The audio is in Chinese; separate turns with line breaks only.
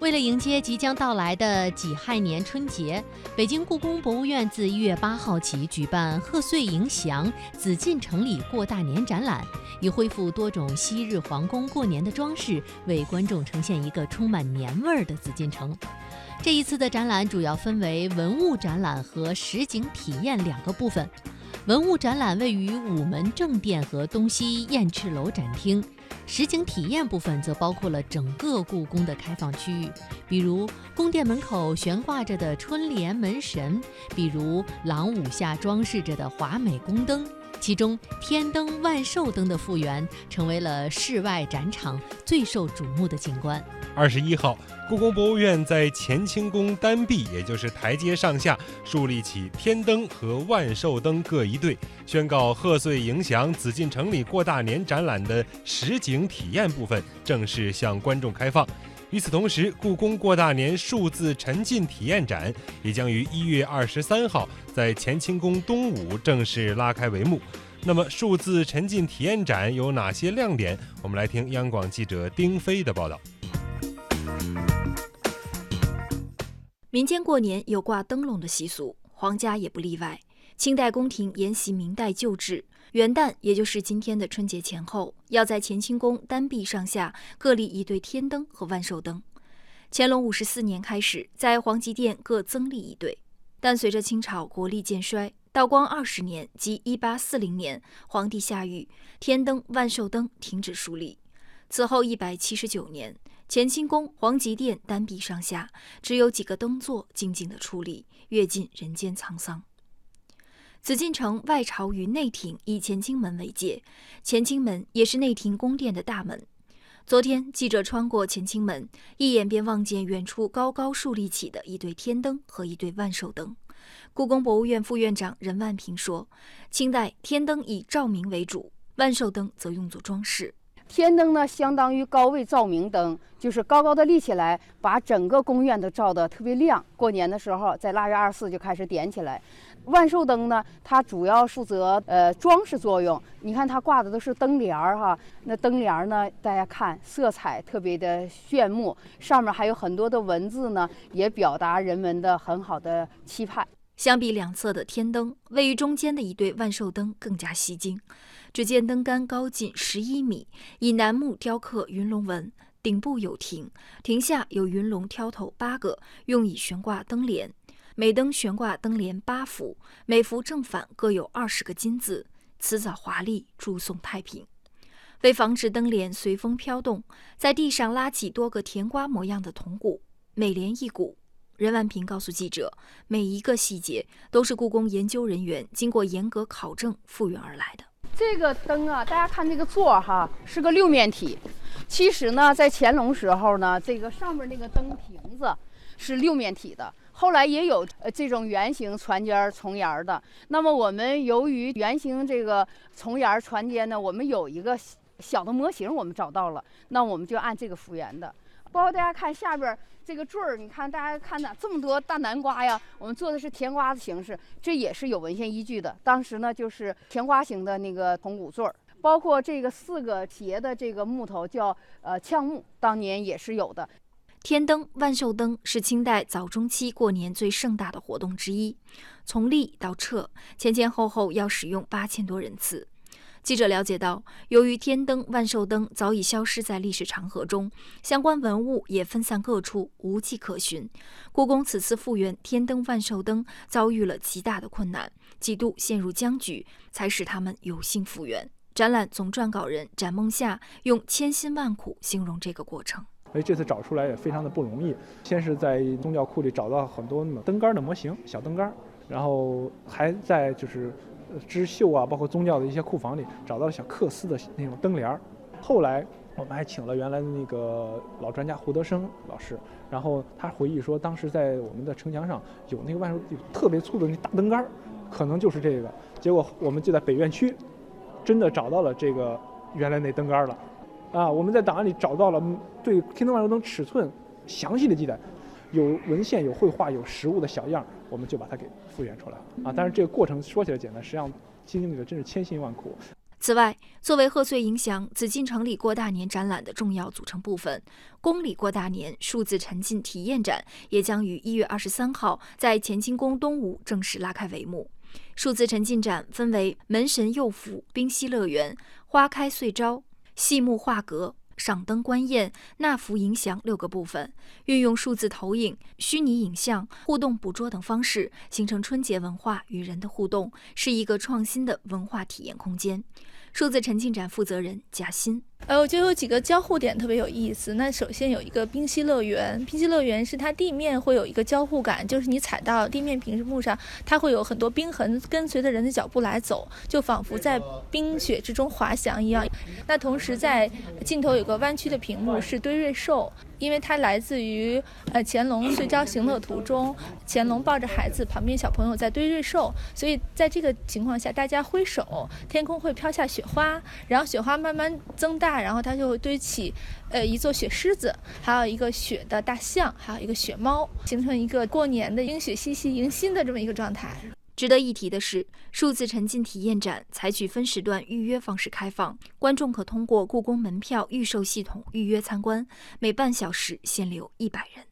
为了迎接即将到来的己亥年春节，北京故宫博物院自一月八号起举办“贺岁迎祥，紫禁城里过大年”展览，以恢复多种昔日皇宫过年的装饰，为观众呈现一个充满年味儿的紫禁城。这一次的展览主要分为文物展览和实景体验两个部分。文物展览位于午门正殿和东西燕翅楼展厅。实景体验部分则包括了整个故宫的开放区域，比如宫殿门口悬挂着的春联门神，比如廊庑下装饰着的华美宫灯。其中，天灯、万寿灯的复原成为了室外展场最受瞩目的景观。
二十一号，故宫博物院在乾清宫单壁，也就是台阶上下，树立起天灯和万寿灯各一对，宣告贺岁迎祥、紫禁城里过大年展览的实景体验部分正式向观众开放。与此同时，故宫过大年数字沉浸体验展也将于一月二十三号在乾清宫东午正式拉开帷幕。那么，数字沉浸体验展有哪些亮点？我们来听央广记者丁飞的报道。
民间过年有挂灯笼的习俗，皇家也不例外。清代宫廷沿袭明代旧制，元旦也就是今天的春节前后，要在乾清宫单壁上下各立一对天灯和万寿灯。乾隆五十四年开始，在皇极殿各增立一对，但随着清朝国力渐衰，道光二十年即一八四零年，皇帝下谕，天灯、万寿灯停止树立。此后一百七十九年。乾清宫皇极殿单壁上下只有几个灯座静静的矗立，阅尽人间沧桑。紫禁城外朝与内廷以乾清门为界，乾清门也是内廷宫殿的大门。昨天记者穿过乾清门，一眼便望见远处高高竖立起的一对天灯和一对万寿灯。故宫博物院副院长任万平说：“清代天灯以照明为主，万寿灯则用作装饰。”
天灯呢，相当于高位照明灯，就是高高的立起来，把整个宫院都照得特别亮。过年的时候，在腊月二十四就开始点起来。万寿灯呢，它主要负责呃装饰作用。你看它挂的都是灯帘儿哈，那灯帘儿呢，大家看色彩特别的炫目，上面还有很多的文字呢，也表达人们的很好的期盼。
相比两侧的天灯，位于中间的一对万寿灯更加吸睛。只见灯杆高近十一米，以楠木雕刻云龙纹，顶部有亭，亭下有云龙挑头八个，用以悬挂灯帘。每灯悬挂灯帘八幅，每幅正反各有二十个金字，辞藻华丽，祝颂太平。为防止灯帘随风飘动，在地上拉起多个甜瓜模样的铜鼓，每连一鼓。任万平告诉记者，每一个细节都是故宫研究人员经过严格考证复原而来的。
这个灯啊，大家看这个座哈，是个六面体。其实呢，在乾隆时候呢，这个上面那个灯瓶子是六面体的。后来也有呃这种圆形船尖重檐的。那么我们由于圆形这个重檐船尖呢，我们有一个小的模型，我们找到了，那我们就按这个复原的。包括大家看下边这个坠儿，你看大家看的这么多大南瓜呀，我们做的是甜瓜子形式，这也是有文献依据的。当时呢，就是甜瓜形的那个铜鼓坠儿，包括这个四个节的这个木头叫呃呛木，当年也是有的。
天灯、万寿灯是清代早中期过年最盛大的活动之一，从立到撤，前前后后要使用八千多人次。记者了解到，由于天灯、万寿灯早已消失在历史长河中，相关文物也分散各处，无迹可寻。故宫此次复原天灯、万寿灯遭遇了极大的困难，几度陷入僵局，才使他们有幸复原。展览总撰稿人展梦夏用“千辛万苦”形容这个过程。
所以这次找出来也非常的不容易。先是在宗教库里找到很多灯杆的模型，小灯杆，然后还在就是。织绣啊，包括宗教的一些库房里找到了小缂丝的那种灯帘儿。后来我们还请了原来的那个老专家胡德生老师，然后他回忆说，当时在我们的城墙上有那个万寿有特别粗的那大灯杆儿，可能就是这个。结果我们就在北院区真的找到了这个原来那灯杆了。啊，我们在档案里找到了对天灯万寿灯尺寸详细的记载。有文献、有绘画、有实物的小样，我们就把它给复原出来啊！但是这个过程说起来简单，实际上经历了真是千辛万苦。
此外，作为贺岁迎祥、紫禁城里过大年展览的重要组成部分，宫里过大年数字沉浸体验展也将于一月二十三号在乾清宫东吴正式拉开帷幕。数字沉浸展分为门神佑福、冰溪乐园、花开岁朝、戏幕画阁。赏灯观宴、纳福迎祥六个部分，运用数字投影、虚拟影像、互动捕捉等方式，形成春节文化与人的互动，是一个创新的文化体验空间。数字沉浸展负责人贾欣。
呃，我觉得有几个交互点特别有意思。那首先有一个冰溪乐园，冰溪乐园是它地面会有一个交互感，就是你踩到地面屏幕上，它会有很多冰痕跟随着人的脚步来走，就仿佛在冰雪之中滑翔一样。那同时在镜头有个弯曲的屏幕是堆瑞兽，因为它来自于呃乾隆岁朝行乐图中，乾隆抱着孩子，旁边小朋友在堆瑞兽，所以在这个情况下，大家挥手，天空会飘下雪花，然后雪花慢慢增大。然后它就会堆起，呃，一座雪狮子，还有一个雪的大象，还有一个雪猫，形成一个过年的冰雪嬉戏迎新的这么一个状态。
值得一提的是，数字沉浸体验展采取分时段预约方式开放，观众可通过故宫门票预售系统预约参观，每半小时限流一百人。